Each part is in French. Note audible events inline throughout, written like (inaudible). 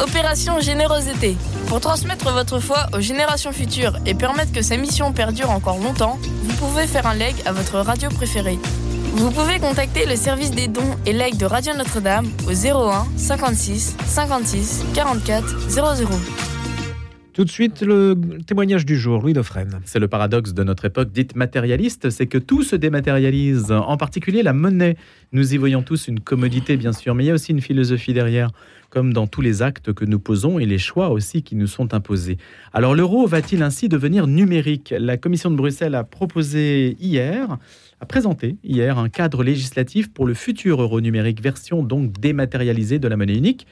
Opération Générosité. Pour transmettre votre foi aux générations futures et permettre que sa mission perdure encore longtemps, vous pouvez faire un leg à votre radio préférée. Vous pouvez contacter le service des dons et legs de Radio Notre-Dame au 01 56 56 44 00. Tout de suite, le témoignage du jour, Louis Dauphren. C'est le paradoxe de notre époque dite matérialiste, c'est que tout se dématérialise, en particulier la monnaie. Nous y voyons tous une commodité, bien sûr, mais il y a aussi une philosophie derrière, comme dans tous les actes que nous posons et les choix aussi qui nous sont imposés. Alors l'euro va-t-il ainsi devenir numérique? La Commission de Bruxelles a proposé hier, a présenté hier un cadre législatif pour le futur euro numérique, version donc dématérialisée de la monnaie unique.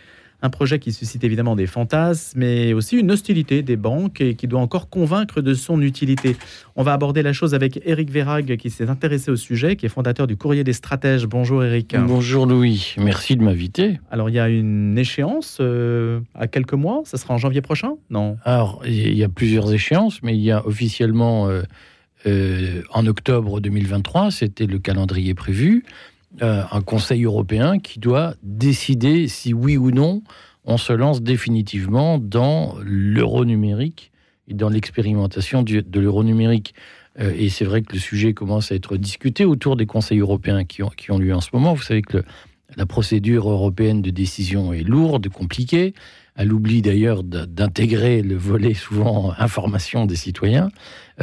Un projet qui suscite évidemment des fantasmes, mais aussi une hostilité des banques et qui doit encore convaincre de son utilité. On va aborder la chose avec Eric Verrag, qui s'est intéressé au sujet, qui est fondateur du Courrier des Stratèges. Bonjour Eric. Bonjour Louis, merci de m'inviter. Alors il y a une échéance euh, à quelques mois, ça sera en janvier prochain? Non Alors il y a plusieurs échéances, mais il y a officiellement euh, euh, en octobre 2023, c'était le calendrier prévu. Euh, un Conseil européen qui doit décider si oui ou non on se lance définitivement dans l'euro numérique et dans l'expérimentation de l'euro numérique. Euh, et c'est vrai que le sujet commence à être discuté autour des conseils européens qui ont, qui ont lieu en ce moment. Vous savez que la procédure européenne de décision est lourde, compliquée. Elle oublie d'ailleurs d'intégrer le volet souvent (laughs) information des citoyens.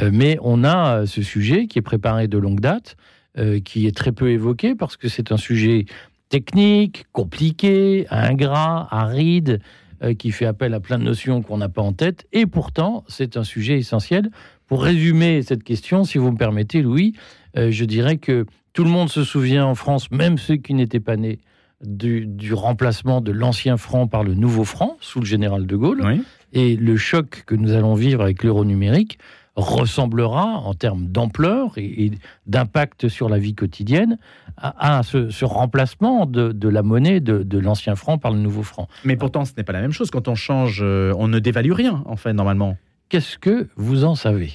Euh, mais on a ce sujet qui est préparé de longue date euh, qui est très peu évoqué parce que c'est un sujet technique, compliqué, ingrat, aride, euh, qui fait appel à plein de notions qu'on n'a pas en tête. Et pourtant, c'est un sujet essentiel. Pour résumer cette question, si vous me permettez, Louis, euh, je dirais que tout le monde se souvient en France, même ceux qui n'étaient pas nés, du, remplacement de l'ancien franc par le nouveau franc sous le général de Gaulle. Et le choc que nous allons vivre avec l'euro numérique ressemblera en termes d'ampleur et, d'impact sur la vie quotidienne à, ce, remplacement de, la monnaie de, l'ancien franc par le nouveau franc. Mais pourtant, ce n'est pas la même chose. Quand on change, euh, on ne dévalue rien, en fait, normalement. Qu'est-ce que vous en savez?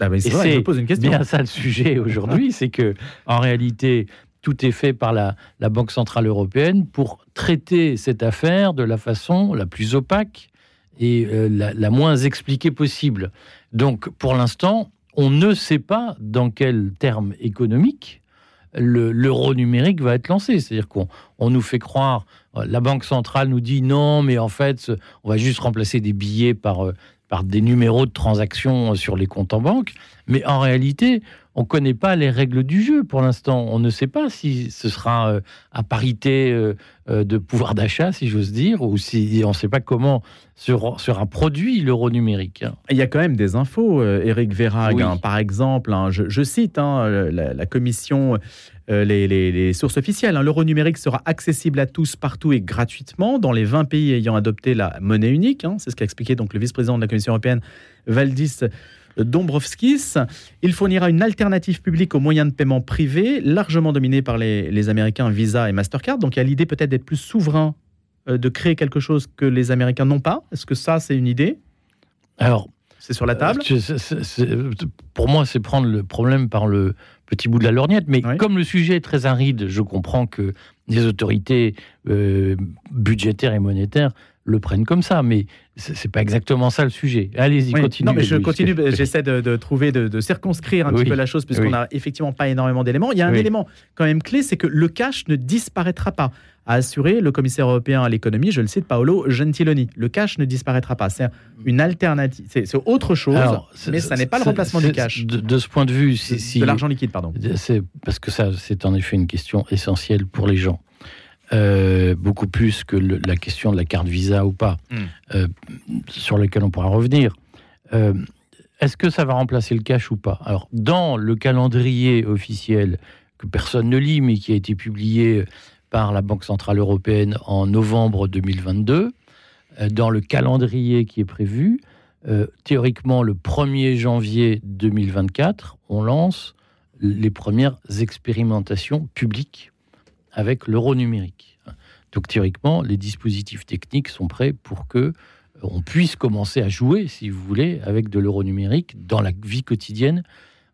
Ah C'est vrai, je pose une question. bien ça le sujet (laughs) aujourd'hui, c'est que en réalité, tout est fait par la, Banque Centrale Européenne pour traiter cette affaire de la façon la plus opaque et euh, la, moins expliquée possible. Donc, pour l'instant, on ne sait pas dans quel terme économique l'euro numérique va être lancé. C'est-à-dire qu'on nous fait croire, la Banque centrale nous dit non, mais en fait, on va juste remplacer des billets par, euh, par des numéros de transactions sur les comptes en banque. Mais en réalité, on ne connaît pas les règles du jeu pour l'instant. On ne sait pas si ce sera euh, à parité euh, euh, de pouvoir d'achat, si j'ose dire, ou si on ne sait pas comment sera, produit l'euro numérique. Hein. Il y a quand même des infos, Eric Verrag, hein. par exemple. Hein, je, cite la, commission. Les, sources officielles. L'euro numérique sera accessible à tous partout et gratuitement dans les 20 pays ayant adopté la monnaie unique. C'est ce qu'a expliqué donc le vice-président de la Commission européenne, Valdis Dombrovskis. Il fournira une alternative publique aux moyens de paiement privés, largement dominés par les, Américains Visa et Mastercard. Donc il y a l'idée peut-être d'être plus souverain, euh, de créer quelque chose que les Américains n'ont pas. Est-ce que ça, c'est une idée? Alors, c'est sur la table? euh, Pour moi, c'est prendre le problème par le petit bout de la lorgnette. Mais comme le sujet est très aride, je comprends que les autorités euh, budgétaires et monétaires le prennent comme ça, mais c'est pas exactement ça le sujet. Allez-y, continuez. Non, mais je continue, j'essaie de, trouver, de, circonscrire un petit peu la chose, puisqu'on n'a effectivement pas énormément d'éléments. Il y a un élément quand même clé, c'est que le cash ne disparaîtra pas, a assuré le commissaire européen à l'économie, je le cite, Paolo Gentiloni. Le cash ne disparaîtra pas. C'est une alternative, c'est autre chose, mais ça n'est pas le remplacement du cash. De, ce point de vue, si, de l'argent liquide, pardon. C'est parce que ça, c'est en effet une question essentielle pour les gens. Euh, beaucoup plus que la question de la carte Visa ou pas, hmm. euh, sur laquelle on pourra revenir. Euh, est-ce que ça va remplacer le cash ou pas? Alors, dans le calendrier officiel que personne ne lit, mais qui a été publié par la Banque Centrale Européenne en novembre 2022, dans le calendrier qui est prévu, théoriquement, le 1er janvier 2024, on lance les premières expérimentations publiques avec l'euro numérique. Donc théoriquement, les dispositifs techniques sont prêts pour que euh, on puisse commencer à jouer, si vous voulez, avec de l'euro numérique dans la vie quotidienne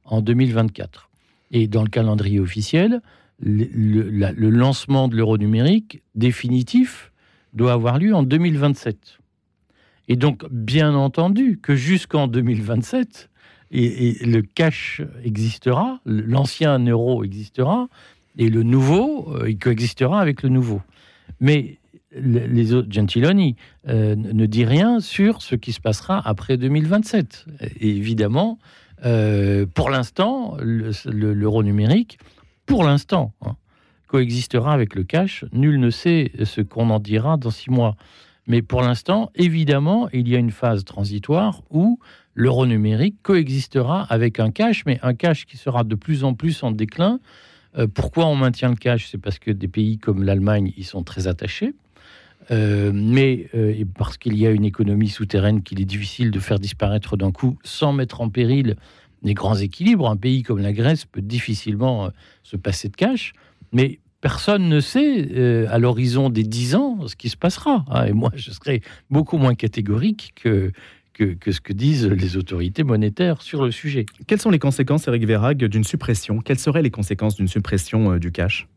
en 2024. Et dans le calendrier officiel, le, lancement de l'euro numérique définitif doit avoir lieu en 2027. Et donc, bien entendu, que jusqu'en 2027, et, le cash existera, l'ancien euro existera, et le nouveau, euh, il coexistera avec le nouveau. Mais les Gentiloni euh, ne dit rien sur ce qui se passera après 2027. Et évidemment, euh, pour l'instant, l'euro numérique, pour l'instant, hein, coexistera avec le cash. Nul ne sait ce qu'on en dira dans six mois. Mais pour l'instant, évidemment, il y a une phase transitoire où l'euro numérique coexistera avec un cash, mais un cash qui sera de plus en plus en déclin. Euh, pourquoi on maintient le cash? C'est parce que des pays comme l'Allemagne y sont très attachés. Euh, mais euh, parce qu'il y a une économie souterraine qu'il est difficile de faire disparaître d'un coup sans mettre en péril les grands équilibres. Un pays comme la Grèce peut difficilement se passer de cash, mais personne ne sait à l'horizon des dix ans ce qui se passera. Hein. et moi, je serais beaucoup moins catégorique que, que, ce que disent les autorités monétaires sur le sujet. Quelles sont les conséquences, Eric Verrag, d'une suppression? Quelles seraient les conséquences d'une suppression euh, du cash?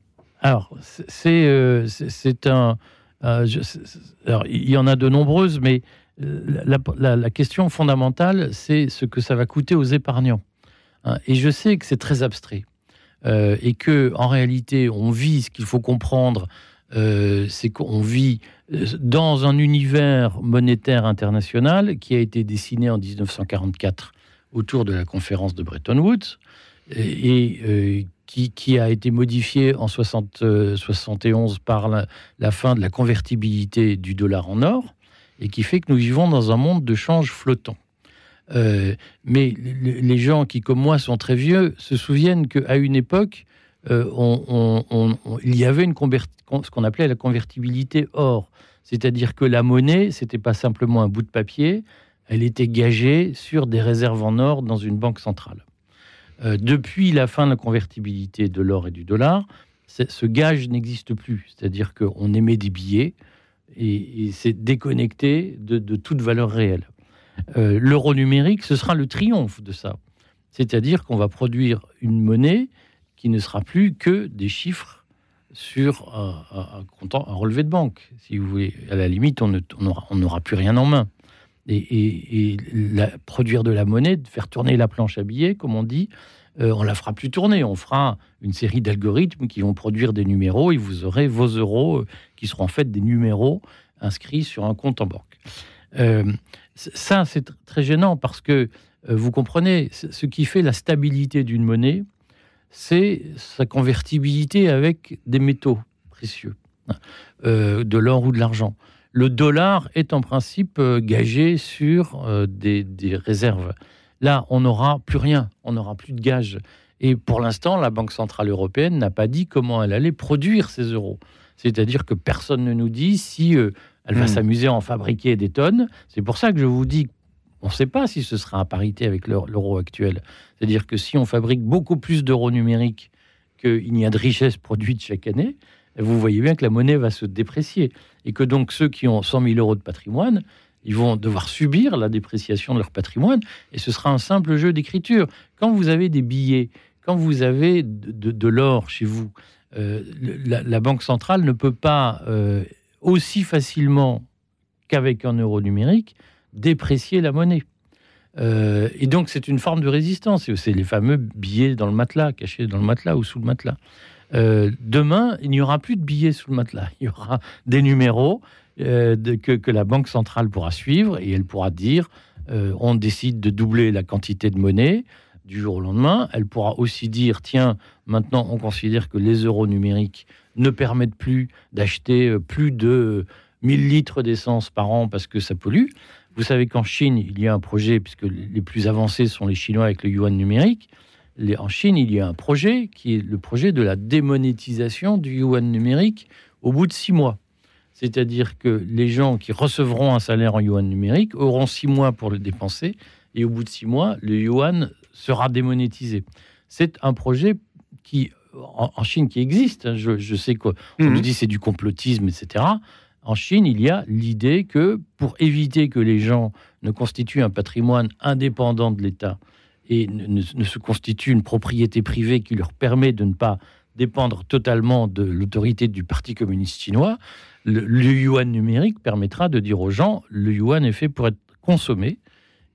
Alors, c'est euh, un... Euh, alors, il y en a de nombreuses, mais la, question fondamentale, c'est ce que ça va coûter aux épargnants. Hein. et je sais que c'est très abstrait. et que en réalité, on vit ce qu'il faut comprendre euh, c'est qu'on vit euh, dans un univers monétaire international qui a été dessiné en 1944 autour de la conférence de Bretton Woods et, euh, qui, a été modifié en 1971 par la, fin de la convertibilité du dollar en or et qui fait que nous vivons dans un monde de change flottant. mais les gens qui, comme moi, sont très vieux, se souviennent qu'à une époque, euh, il y avait une ce qu'on appelait la convertibilité or. C'est-à-dire que la monnaie, c'était pas simplement un bout de papier, elle était gagée sur des réserves en or dans une banque centrale. Euh, depuis la fin de la convertibilité de l'or et du dollar, ce gage n'existe plus. C'est-à-dire qu'on émet des billets et, c'est déconnecté de, toute valeur réelle. Euh, l'euro numérique, ce sera le triomphe de ça. C'est-à-dire qu'on va produire une monnaie qui ne sera plus que des chiffres sur un, un, relevé de banque. Si vous voulez, à la limite, on n'aura plus rien en main. Et, produire de la monnaie, faire tourner la planche à billets, comme on dit, euh, on la fera plus tourner. On fera une série d'algorithmes qui vont produire des numéros et vous aurez vos euros euh, qui seront en fait des numéros inscrits sur un compte en banque. Euh, ça, c'est très gênant parce que vous comprenez, ce qui fait la stabilité d'une monnaie, c'est sa convertibilité avec des métaux précieux, euh, de l'or ou de l'argent. Le dollar est en principe euh, gagé sur euh, des, réserves. Là, on n'aura plus rien, on n'aura plus de gage. Et pour l'instant, la Banque Centrale Européenne n'a pas dit comment elle allait produire ces euros. C'est-à-dire que personne ne nous dit si elle va hmm. s'amuser à en fabriquer des tonnes. C'est pour ça que je vous dis on ne sait pas si ce sera à parité avec l'euro actuel. C'est-à-dire que si on fabrique beaucoup plus d'euros numériques qu'il n'y a de richesse produite chaque année, vous voyez bien que la monnaie va se déprécier. Et que donc ceux qui ont 100 000 euros de patrimoine, ils vont devoir subir la dépréciation de leur patrimoine. Et ce sera un simple jeu d'écriture. Quand vous avez des billets, quand vous avez de, l'or chez vous, euh, la, Banque centrale ne peut pas euh, aussi facilement qu'avec un euro numérique déprécier la monnaie. Euh, et donc, c'est une forme de résistance. C'est les fameux billets dans le matelas, cachés dans le matelas ou sous le matelas. Euh, demain, il n'y aura plus de billets sous le matelas. Il y aura des numéros euh, que, la Banque centrale pourra suivre et elle pourra dire on décide de doubler la quantité de monnaie du jour au lendemain. Elle pourra aussi dire tiens, maintenant, on considère que les euros numériques ne permettent plus d'acheter plus de 1000 litres d'essence par an parce que ça pollue. Vous savez qu'en Chine, il y a un projet, puisque les plus avancés sont les Chinois avec le yuan numérique. En Chine, il y a un projet qui est le projet de la démonétisation du yuan numérique au bout de six mois. C'est-à-dire que les gens qui recevront un salaire en yuan numérique auront six mois pour le dépenser, et au bout de six mois, le yuan sera démonétisé. C'est un projet qui, en, Chine, qui existe. Hein. Je, sais qu'on mmh. nous dit c'est du complotisme, etc en Chine, il y a l'idée que pour éviter que les gens ne constituent un patrimoine indépendant de l'État et ne, se constituent une propriété privée qui leur permet de ne pas dépendre totalement de l'autorité du Parti communiste chinois, le, le, yuan numérique permettra de dire aux gens le yuan est fait pour être consommé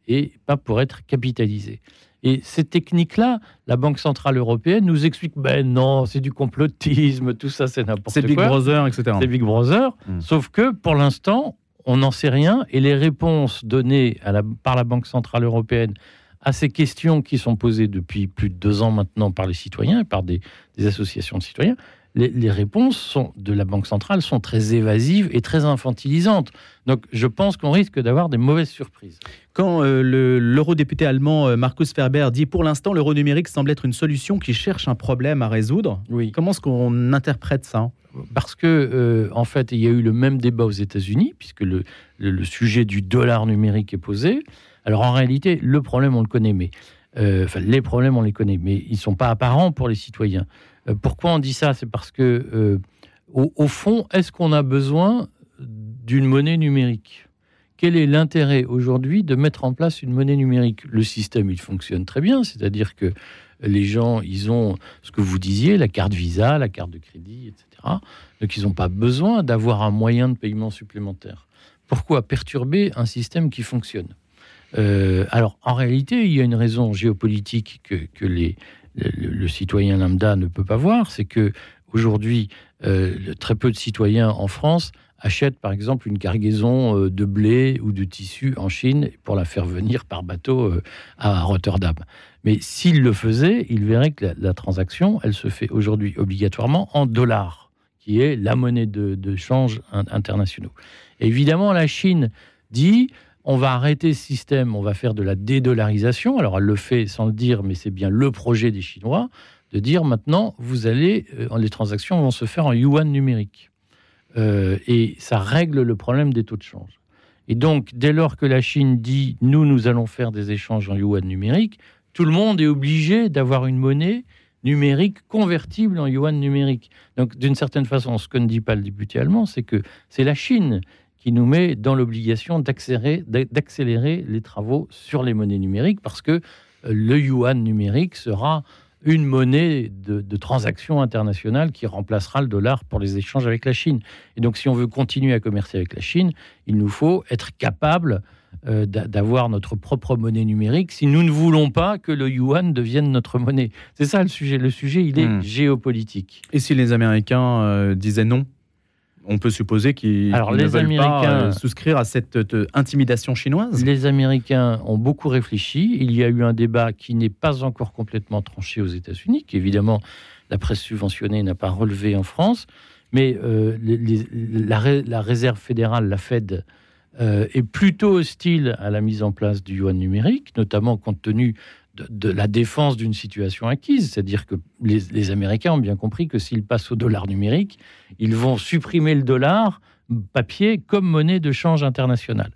et pas pour être capitalisé. Et ces techniques-là, la Banque Centrale Européenne nous explique ben non, c'est du complotisme, tout ça c'est n'importe quoi. C'est Big Brother, etc. C'est Big Brother, sauf que pour l'instant, on n'en sait rien et les réponses données à la- par la Banque Centrale Européenne à ces questions qui sont posées depuis plus de deux ans maintenant par les citoyens et par des, des associations de citoyens, les, les réponses sont, de la Banque centrale sont très évasives et très infantilisantes. Donc je pense qu'on risque d'avoir des mauvaises surprises. Quand euh, le- l'eurodéputé allemand euh, Markus Ferber dit pour l'instant l'euro numérique semble être une solution qui cherche un problème à résoudre, Oui. comment est-ce qu'on interprète ça? Parce que, euh, en fait, il y a eu le même débat aux États-Unis, puisque le, le- le sujet du dollar numérique est posé. Alors, en réalité, le problème, on le connaît, mais. euh, Enfin, les problèmes, on les connaît, mais ils ne sont pas apparents pour les citoyens. Euh, pourquoi on dit ça? C'est parce que, euh, au, fond, est-ce qu'on a besoin d'une monnaie numérique? Quel est l'intérêt aujourd'hui de mettre en place une monnaie numérique? Le système, il fonctionne très bien, c'est-à-dire que les gens, ils ont ce que vous disiez, la carte Visa, la carte de crédit, etc. Donc, ils n'ont pas besoin d'avoir un moyen de paiement supplémentaire. Pourquoi perturber un système qui fonctionne? Euh, Alors, en réalité, il y a une raison géopolitique que, que les, le, citoyen lambda ne peut pas voir, c'est que aujourd'hui, euh, très peu de citoyens en France achètent, par exemple, une cargaison euh, de blé ou de tissu en Chine pour la faire venir par bateau euh, à Rotterdam. Mais s'ils le faisaient, ils verraient que la, transaction, elle se fait aujourd'hui obligatoirement en dollars, qui est la monnaie de, change in- internationaux. Évidemment, la Chine dit on va arrêter ce système, on va faire de la dédollarisation. Alors elle le fait sans le dire, mais c'est bien le projet des Chinois de dire maintenant, vous allez, euh, les transactions vont se faire en yuan numérique. Euh, et ça règle le problème des taux de change. Et donc, dès lors que la Chine dit nous, nous allons faire des échanges en yuan numérique, tout le monde est obligé d'avoir une monnaie numérique convertible en yuan numérique. Donc, d'une certaine façon, ce que ne dit pas le député allemand, c'est que c'est la Chine qui nous met dans l'obligation d'accélérer, les travaux sur les monnaies numériques parce que euh, le yuan numérique sera une monnaie de, de transaction internationale qui remplacera le dollar pour les échanges avec la Chine. Et donc, si on veut continuer à commercer avec la Chine, il nous faut être capable euh, d'a- d'avoir notre propre monnaie numérique si nous ne voulons pas que le yuan devienne notre monnaie. C'est ça le sujet. Le sujet, il est Hmm. géopolitique. Et si les Américains euh, disaient non on peut supposer qu'ils Alors, ne les veulent pas Américains- euh, souscrire à cette euh, intimidation chinoise. Les Américains ont beaucoup réfléchi. Il y a eu un débat qui n'est pas encore complètement tranché aux États-Unis, qu'évidemment la presse subventionnée n'a pas relevé en France. Mais euh, les- les- la, ré- la réserve fédérale, la Fed, euh, est plutôt hostile à la mise en place du yuan numérique, notamment compte tenu de, la défense d'une situation acquise. C'est-à-dire que les, Américains ont bien compris que s'ils passent au dollar numérique, ils vont supprimer le dollar papier comme monnaie de change internationale.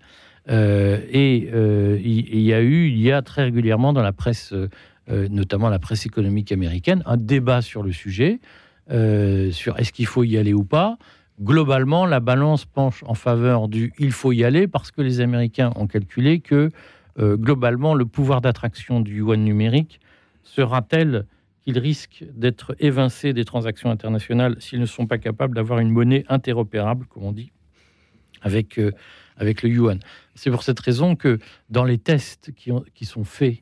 Euh, et euh, il y a eu, il y a très régulièrement dans la presse, euh, notamment la presse économique américaine, un débat sur le sujet, sur est-ce qu'il faut y aller ou pas. Globalement, la balance penche en faveur du il faut y aller parce que les Américains ont calculé que euh, globalement le pouvoir d'attraction du yuan numérique sera tel qu'il risque d'être évincé des transactions internationales s'ils ne sont pas capables d'avoir une monnaie interopérable, comme on dit, avec, euh, avec le yuan? C'est pour cette raison que dans les tests qui, ont- qui sont faits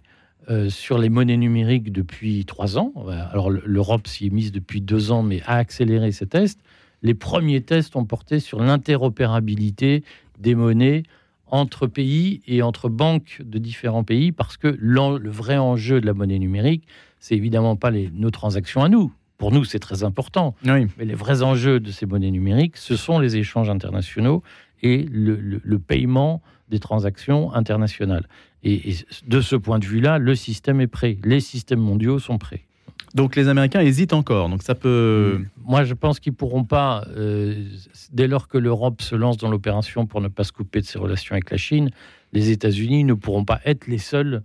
euh, sur les monnaies numériques depuis trois ans, alors le- l'Europe s'y est mise depuis deux ans, mais a accéléré ces tests, les premiers tests ont porté sur l'interopérabilité des monnaies entre pays et entre banques de différents pays, parce que le vrai enjeu de la monnaie numérique, c'est évidemment pas les, nos transactions à nous. Pour nous, c'est très important. Oui. Mais les vrais enjeux de ces monnaies numériques, ce sont les échanges internationaux et le, le- le paiement des transactions internationales. Et, et de ce point de vue-là, le système est prêt. Les systèmes mondiaux sont prêts. Donc les Américains hésitent encore. Donc ça peut. Moi, je pense qu'ils pourront pas, euh, dès lors que l'Europe se lance dans l'opération pour ne pas se couper de ses relations avec la Chine, les États-Unis ne pourront pas être les seuls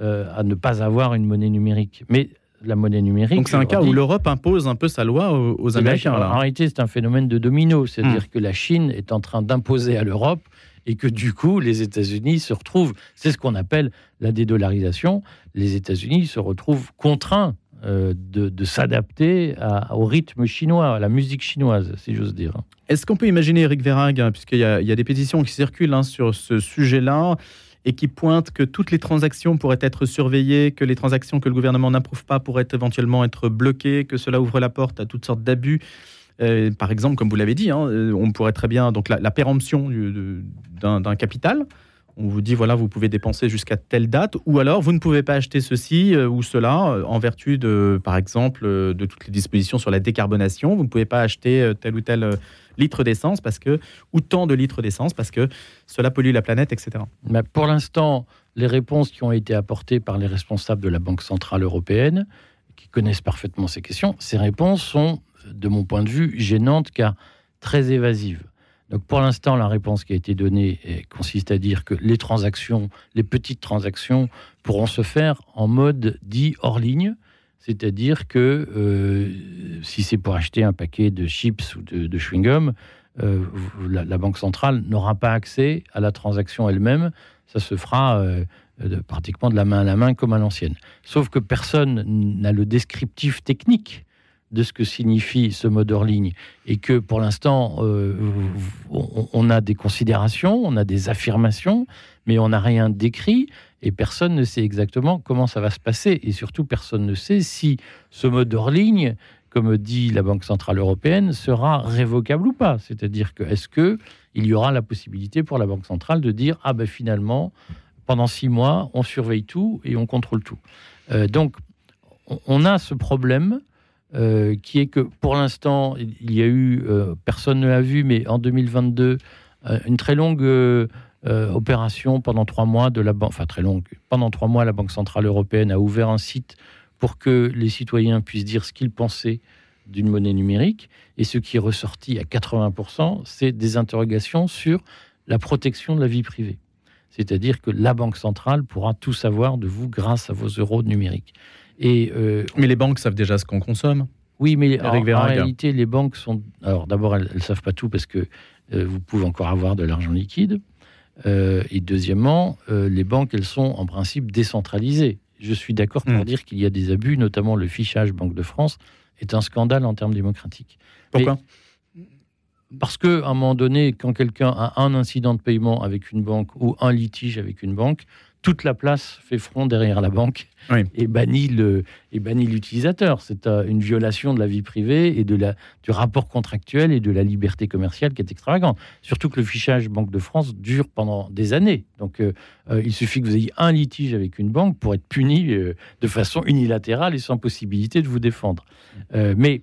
euh, à ne pas avoir une monnaie numérique. Mais la monnaie numérique. Donc c'est un cas où l'Europe impose un peu sa loi aux, Américains. Là. En réalité, c'est un phénomène de domino, c'est-à-dire Hmm. que la Chine est en train d'imposer à l'Europe et que du coup, les États-Unis se retrouvent, c'est ce qu'on appelle la dédollarisation, les États-Unis se retrouvent contraints de, de s'adapter au rythme chinois, à la musique chinoise, si j'ose dire. Est-ce qu'on peut imaginer, Eric Verrag, hein, puisqu'il y, a- il y a des pétitions qui circulent hein, sur ce sujet-là et qui pointent que toutes les transactions pourraient être surveillées, que les transactions que le gouvernement n'approuve pas pourraient éventuellement être bloquées, que cela ouvre la porte à toutes sortes d'abus? Euh, Par exemple, comme vous l'avez dit, hein, euh, on pourrait très bien, donc la, la péremption d'un capital, on vous dit, voilà, vous pouvez dépenser jusqu'à telle date, ou alors vous ne pouvez pas acheter ceci euh, ou cela euh, en vertu de, par exemple, euh, de toutes les dispositions sur la décarbonation. Vous ne pouvez pas acheter tel ou tel litre d'essence parce que, ou tant de litres d'essence parce que cela pollue la planète, etc. Mais pour l'instant, les réponses qui ont été apportées par les responsables de la Banque Centrale Européenne, qui connaissent parfaitement ces questions, ces réponses sont, de mon point de vue, gênantes car très évasives. Donc pour l'instant, la réponse qui a été donnée consiste à dire que les transactions, les petites transactions, pourront se faire en mode dit hors ligne, c'est-à-dire que euh, si c'est pour acheter un paquet de chips ou de, de chewing-gum, euh, la, Banque centrale n'aura pas accès à la transaction elle-même. Ça se fera euh, pratiquement de la main à la main comme à l'ancienne. Sauf que personne n'a le descriptif technique de ce que signifie ce mode hors ligne et que pour l'instant euh, on, a des considérations, on a des affirmations, mais on n'a rien décrit et personne ne sait exactement comment ça va se passer et surtout personne ne sait si ce mode hors ligne comme dit la Banque Centrale Européenne, sera révocable ou pas. C'est-à-dire que est-ce que il y aura la possibilité pour la Banque Centrale de dire ah ben finalement pendant six mois on surveille tout et on contrôle tout. Euh, donc on- on a ce problème euh, qui est que pour l'instant il y a eu euh, personne ne l'a vu mais en 2022 euh, une très longue opération pendant trois mois de la banque, enfin très longue, pendant trois mois la Banque Centrale Européenne a ouvert un site pour que les citoyens puissent dire ce qu'ils pensaient d'une monnaie numérique. Et ce qui est ressorti à 80%, c'est des interrogations sur la protection de la vie privée. C'est-à-dire que la Banque centrale pourra tout savoir de vous grâce à vos euros numériques. Et euh, Mais les banques savent déjà ce qu'on consomme. oui, mais en, réalité, les banques sont. Alors, d'abord, elles ne savent pas tout parce que euh, vous pouvez encore avoir de l'argent liquide. Euh, et deuxièmement, les banques, elles sont en principe décentralisées. Je suis d'accord pour Mm. dire qu'il y a des abus, notamment le fichage Banque de France est un scandale en termes démocratiques. Pourquoi Parce que à un moment donné, quand quelqu'un a un incident de paiement avec une banque ou un litige avec une banque, toute la place fait front derrière la banque Oui. et bannit le et bannit l'utilisateur. C'est euh, une violation de la vie privée et de la du rapport contractuel et de la liberté commerciale qui est extravagante. Surtout que le fichage Banque de France dure pendant des années. Donc euh, euh, il suffit que vous ayez un litige avec une banque pour être puni euh, de façon unilatérale et sans possibilité de vous défendre. Euh, mais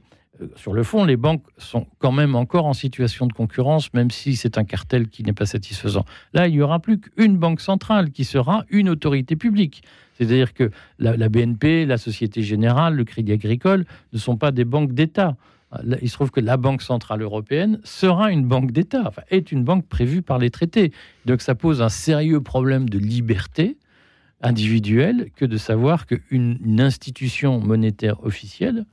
sur le fond, les banques sont quand même encore en situation de concurrence, même si c'est un cartel qui n'est pas satisfaisant. Là, il n'y aura plus qu'une banque centrale qui sera une autorité publique. C'est-à-dire que la, BNP, la Société Générale, le Crédit Agricole ne sont pas des banques d'État. Il se trouve que la Banque Centrale Européenne sera une banque d'État, est une banque prévue par les traités. Donc ça pose un sérieux problème de liberté individuelle que de savoir qu'une une institution monétaire officielle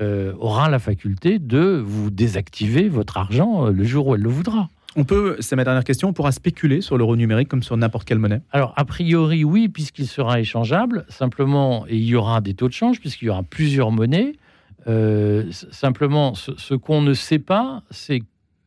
euh, aura la faculté de vous désactiver votre argent euh, le jour où elle le voudra. On peut, c'est ma dernière question, on pourra spéculer sur l'euro numérique comme sur n'importe quelle monnaie. Alors, a priori, oui, puisqu'il sera échangeable. Simplement, il y aura des taux de change, puisqu'il y aura plusieurs monnaies. Euh, simplement, ce, ce qu'on ne sait pas, c'est,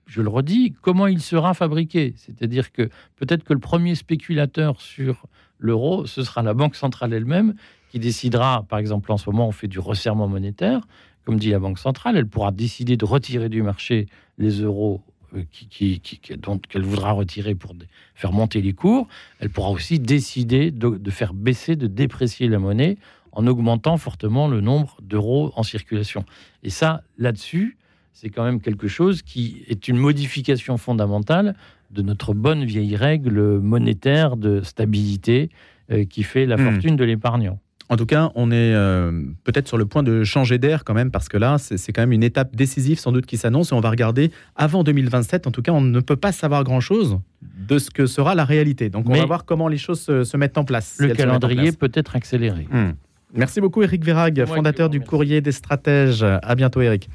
je le redis, comment il sera fabriqué. C'est-à-dire que peut-être que le premier spéculateur sur l'euro, ce sera la Banque centrale elle-même qui décidera, par exemple, en ce moment, on fait du resserrement monétaire. Comme dit la Banque centrale, elle pourra décider de retirer du marché les euros euh, qui, qui- qui- qui- dont qu'elle voudra retirer pour faire monter les cours. Elle pourra aussi décider de, de faire baisser, de déprécier la monnaie en augmentant fortement le nombre d'euros en circulation. Et ça, là-dessus, c'est quand même quelque chose qui est une modification fondamentale de notre bonne vieille règle monétaire de stabilité euh, qui fait la Hmm. fortune de l'épargnant. En tout cas, on est euh, peut-être sur le point de changer d'air quand même, parce que là, c'est quand même une étape décisive sans doute qui s'annonce, et on va regarder avant 2027. En tout cas, on ne peut pas savoir grand-chose de ce que sera la réalité. Donc, on Mais- va voir comment les choses se, se mettent en place. Le calendrier place. peut être accéléré. Hmm. Merci beaucoup, Eric qui fondateur du. Courrier des Stratèges. À bientôt, Eric.